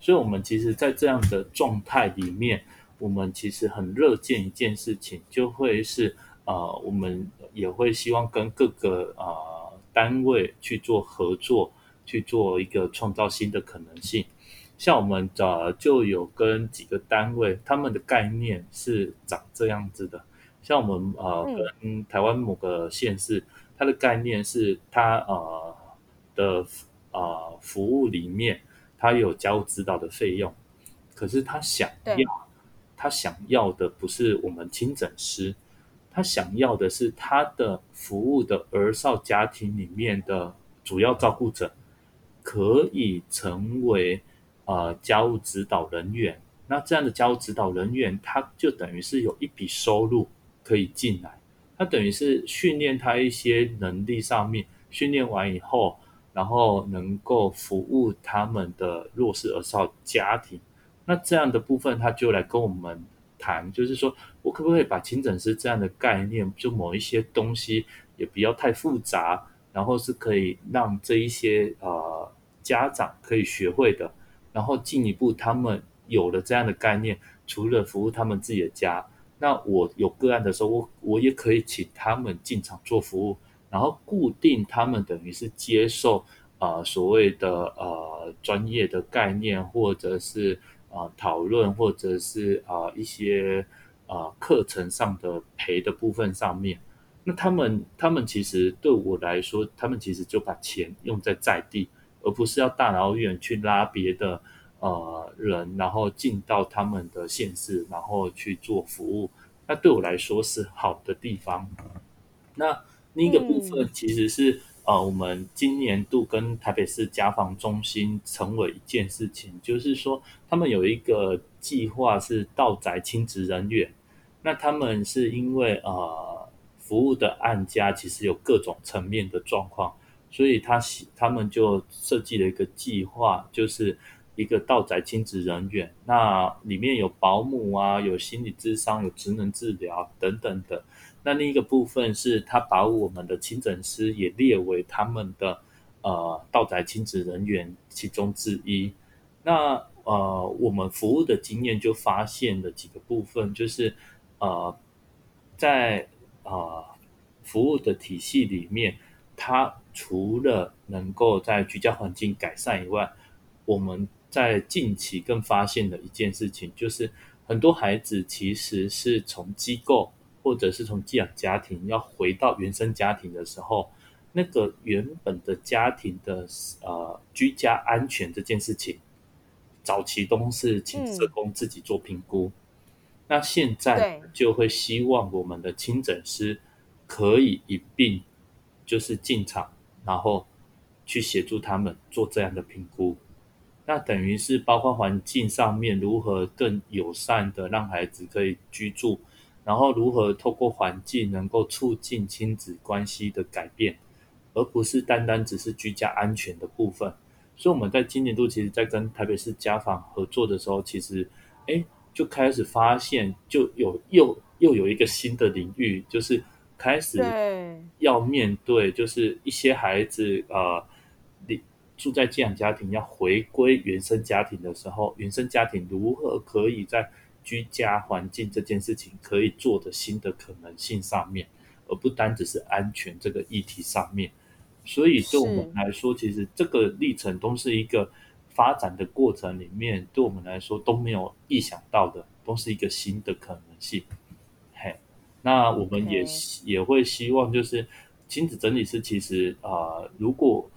所以，我们其实，在这样的状态里面，我们其实很热见一件事情，就会是呃，我们也会希望跟各个呃单位去做合作，去做一个创造新的可能性。像我们早就有跟几个单位，他们的概念是长这样子的。像我们呃跟台湾某个县市，它的概念是它呃的呃服务里面。他有教指导的费用，可是他想要，他想要的不是我们亲诊师，他想要的是他的服务的儿少家庭里面的主要照顾者，可以成为呃家务指导人员。那这样的家务指导人员，他就等于是有一笔收入可以进来，他等于是训练他一些能力上面，训练完以后。然后能够服务他们的弱势儿少家庭，那这样的部分他就来跟我们谈，就是说我可不可以把亲诊师这样的概念，就某一些东西也不要太复杂，然后是可以让这一些呃家长可以学会的，然后进一步他们有了这样的概念，除了服务他们自己的家，那我有个案的时候，我我也可以请他们进场做服务。然后固定他们等于是接受啊所谓的呃专业的概念，或者是啊讨论，或者是啊一些啊课程上的陪的部分上面。那他们他们其实对我来说，他们其实就把钱用在在地，而不是要大老远去拉别的呃人，然后进到他们的县市，然后去做服务。那对我来说是好的地方。那。另一个部分其实是呃，我们今年度跟台北市家访中心成为一件事情，就是说他们有一个计划是到宅亲职人员，那他们是因为呃服务的案家其实有各种层面的状况，所以他他们就设计了一个计划，就是一个到宅亲职人员，那里面有保姆啊，有心理智商，有职能治疗等等的。那另一个部分是，他把我们的亲诊师也列为他们的呃到宅亲子人员其中之一。那呃，我们服务的经验就发现了几个部分，就是呃，在呃服务的体系里面，它除了能够在居家环境改善以外，我们在近期更发现的一件事情，就是很多孩子其实是从机构。或者是从寄养家庭要回到原生家庭的时候，那个原本的家庭的呃居家安全这件事情，早期都是请社工自己做评估，那现在就会希望我们的亲诊师可以一并就是进场，然后去协助他们做这样的评估，那等于是包括环境上面如何更友善的让孩子可以居住。然后如何透过环境能够促进亲子关系的改变，而不是单单只是居家安全的部分。所以我们在今年度其实，在跟台北市家访合作的时候，其实哎就开始发现，就有又又有一个新的领域，就是开始要面对，就是一些孩子呃，你住在寄养家庭要回归原生家庭的时候，原生家庭如何可以在居家环境这件事情可以做的新的可能性上面，而不单只是安全这个议题上面。所以对我们来说，其实这个历程都是一个发展的过程里面，对我们来说都没有意想到的，都是一个新的可能性。嘿，那我们也也会希望，就是亲子整理师，其实啊，如果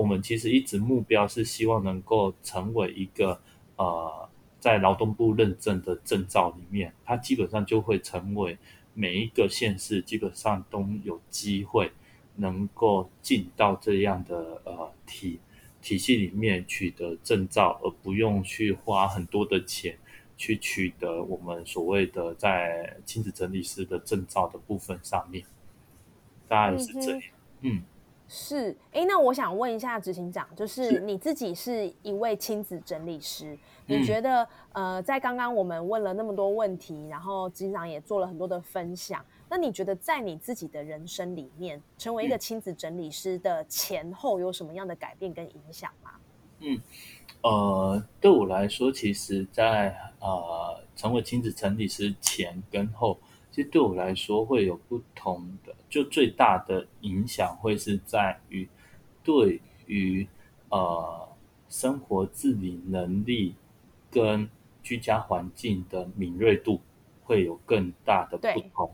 我们其实一直目标是希望能够成为一个呃。在劳动部认证的证照里面，它基本上就会成为每一个县市基本上都有机会能够进到这样的呃体体系里面取得证照，而不用去花很多的钱去取得我们所谓的在亲子整理师的证照的部分上面，大概是这样。嗯，是。哎，那我想问一下执行长，就是你自己是一位亲子整理师，你觉得呃，在刚刚我们问了那么多问题，然后执行长也做了很多的分享。那你觉得在你自己的人生里面，成为一个亲子整理师的前后有什么样的改变跟影响吗？嗯，呃，对我来说，其实，在呃成为亲子整理师前跟后，其实对我来说会有不同的，就最大的影响会是在于对于呃生活自理能力跟居家环境的敏锐度会有更大的不同。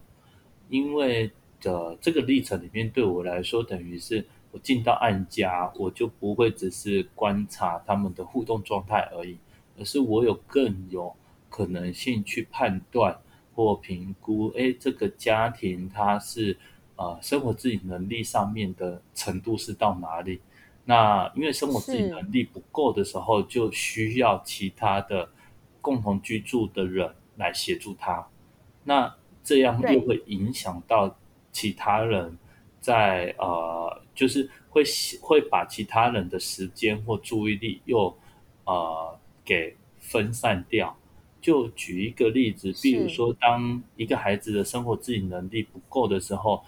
因为的这个历程里面，对我来说，等于是我进到案家，我就不会只是观察他们的互动状态而已，而是我有更有可能性去判断或评估，哎，这个家庭他是呃生活自理能力上面的程度是到哪里？那因为生活自理能力不够的时候，就需要其他的共同居住的人来协助他。那这样又会影响到其他人，在呃，就是会会把其他人的时间或注意力又呃给分散掉。就举一个例子，比如说，当一个孩子的生活自理能力不够的时候，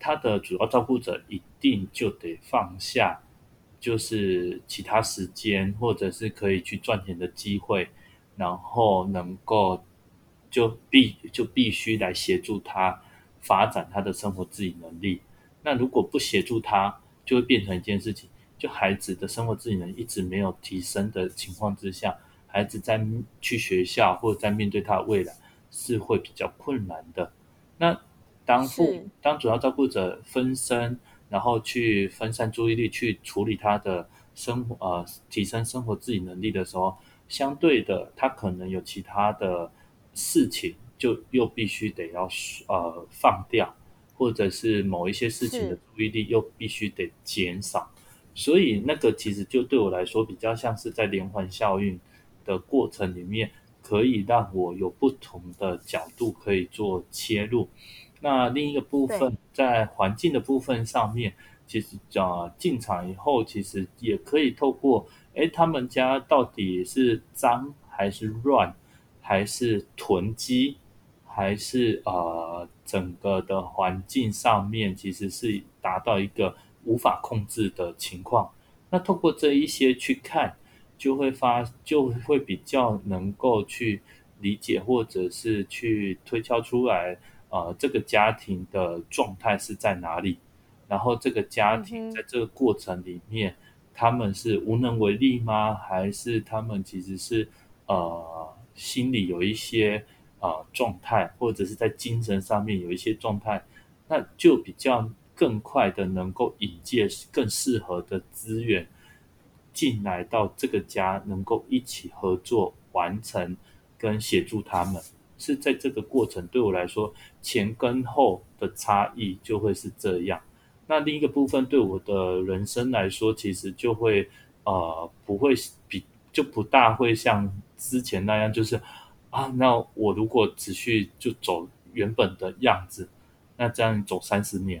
他的主要照顾者一定就得放下，就是其他时间或者是可以去赚钱的机会，然后能够。就必就必须来协助他发展他的生活自理能力。那如果不协助他，就会变成一件事情：就孩子的生活自理能力一直没有提升的情况之下，孩子在去学校或者在面对他的未来是会比较困难的。那当父当主要照顾者分身，然后去分散注意力去处理他的生活呃提升生活自理能力的时候，相对的他可能有其他的。事情就又必须得要呃放掉，或者是某一些事情的注意力又必须得减少，所以那个其实就对我来说比较像是在连环效应的过程里面，可以让我有不同的角度可以做切入。那另一个部分在环境的部分上面，其实呃进场以后，其实也可以透过哎他们家到底是脏还是乱。还是囤积，还是呃整个的环境上面其实是达到一个无法控制的情况。那透过这一些去看，就会发就会比较能够去理解，或者是去推敲出来，呃这个家庭的状态是在哪里。然后这个家庭在这个过程里面，他们是无能为力吗？还是他们其实是呃？心里有一些呃状态，或者是在精神上面有一些状态，那就比较更快的能够引介更适合的资源进来到这个家，能够一起合作完成跟协助他们。是在这个过程对我来说，前跟后的差异就会是这样。那另一个部分对我的人生来说，其实就会呃不会比。就不大会像之前那样，就是啊，那我如果持续就走原本的样子，那这样走三十年，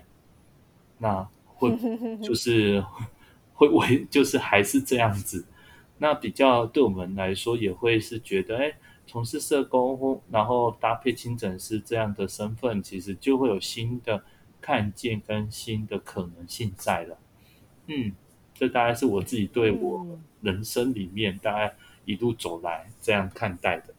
那会 [LAUGHS] 就是会 [LAUGHS] 为就是还是这样子，那比较对我们来说也会是觉得，哎，从事社工然后搭配清诊师这样的身份，其实就会有新的看见跟新的可能性在了，嗯。这大概是我自己对我人生里面大概一路走来这样看待的。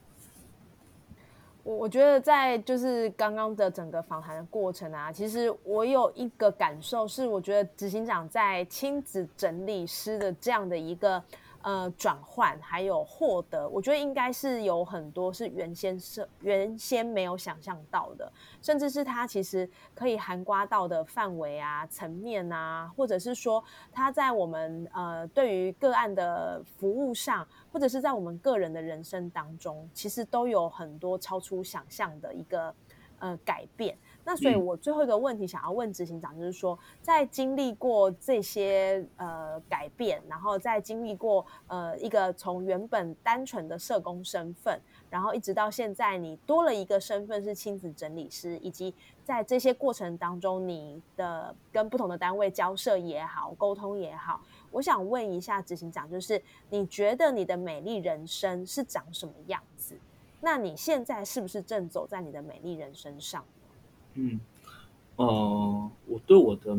我我觉得在就是刚刚的整个访谈的过程啊，其实我有一个感受是，我觉得执行长在亲子整理师的这样的一个。呃，转换还有获得，我觉得应该是有很多是原先是原先没有想象到的，甚至是他其实可以涵刮到的范围啊、层面啊，或者是说他在我们呃对于个案的服务上，或者是在我们个人的人生当中，其实都有很多超出想象的一个呃改变。那所以，我最后一个问题想要问执行长，就是说，在经历过这些呃改变，然后在经历过呃一个从原本单纯的社工身份，然后一直到现在，你多了一个身份是亲子整理师，以及在这些过程当中，你的跟不同的单位交涉也好，沟通也好，我想问一下执行长，就是你觉得你的美丽人生是长什么样子？那你现在是不是正走在你的美丽人生上？嗯，呃，我对我的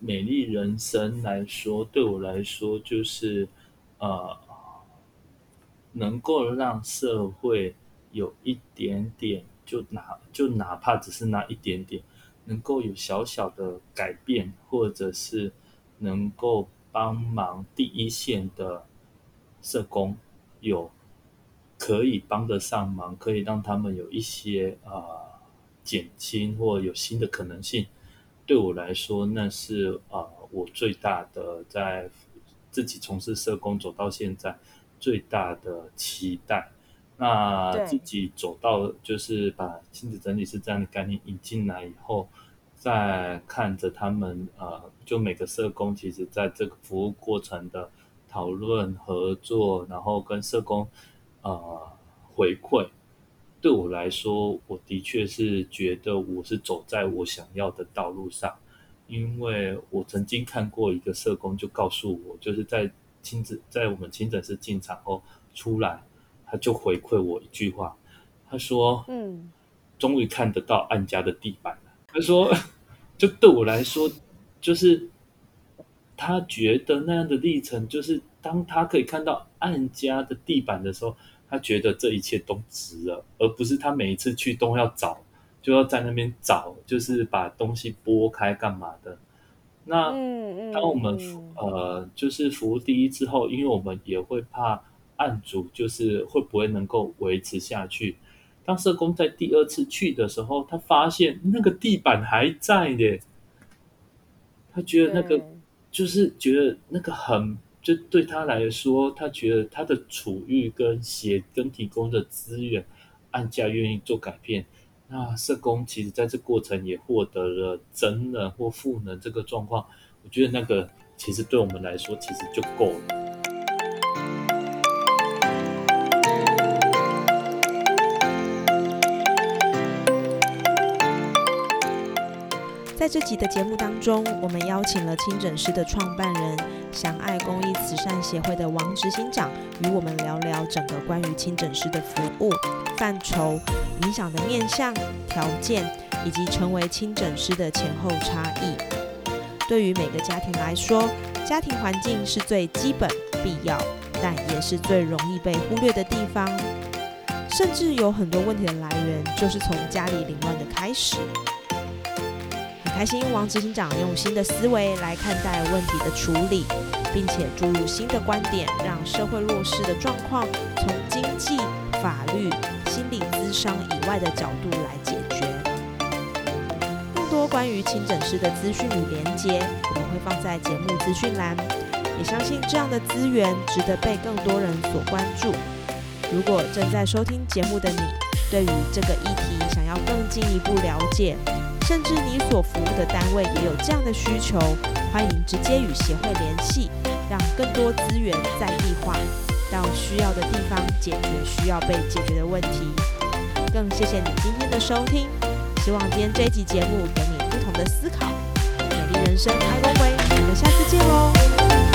美丽人生来说，对我来说就是呃，能够让社会有一点点，就哪就哪怕只是那一点点，能够有小小的改变，或者是能够帮忙第一线的社工有可以帮得上忙，可以让他们有一些啊。减轻或有新的可能性，对我来说，那是啊，我最大的在自己从事社工走到现在最大的期待。那自己走到就是把亲子整理师这样的概念引进来以后，再看着他们呃，就每个社工其实在这个服务过程的讨论合作，然后跟社工呃回馈。对我来说，我的确是觉得我是走在我想要的道路上，因为我曾经看过一个社工就告诉我，就是在亲子在我们亲诊室进场后出来，他就回馈我一句话，他说：“嗯，终于看得到按家的地板了。”他说：“ [LAUGHS] 就对我来说，就是他觉得那样的历程，就是当他可以看到按家的地板的时候。”他觉得这一切都值了，而不是他每一次去都要找，就要在那边找，就是把东西拨开干嘛的。那当我们呃，就是服务第一之后，因为我们也会怕案主就是会不会能够维持下去。当社工在第二次去的时候，他发现那个地板还在的，他觉得那个就是觉得那个很。就对他来说，他觉得他的处遇跟写跟提供的资源，按价愿意做改变。那社工其实在这过程也获得了真能或赋能这个状况，我觉得那个其实对我们来说其实就够了。在这集的节目当中，我们邀请了清诊师的创办人祥爱公益慈善协会的王执行长，与我们聊聊整个关于清诊师的服务范畴、影响的面向、条件，以及成为清诊师的前后差异。对于每个家庭来说，家庭环境是最基本必要，但也是最容易被忽略的地方。甚至有很多问题的来源，就是从家里凌乱的开始。开心王执行长用新的思维来看待问题的处理，并且注入新的观点，让社会弱势的状况从经济、法律、心理咨商以外的角度来解决。更多关于清诊师的资讯与连接，我们会放在节目资讯栏。也相信这样的资源值得被更多人所关注。如果正在收听节目的你，对于这个议题想要更进一步了解，甚至你所服务的单位也有这样的需求，欢迎直接与协会联系，让更多资源在地化，到需要的地方解决需要被解决的问题。更谢谢你今天的收听，希望今天这一集节目给你不同的思考。美丽人生，爱公威，我们下次见喽。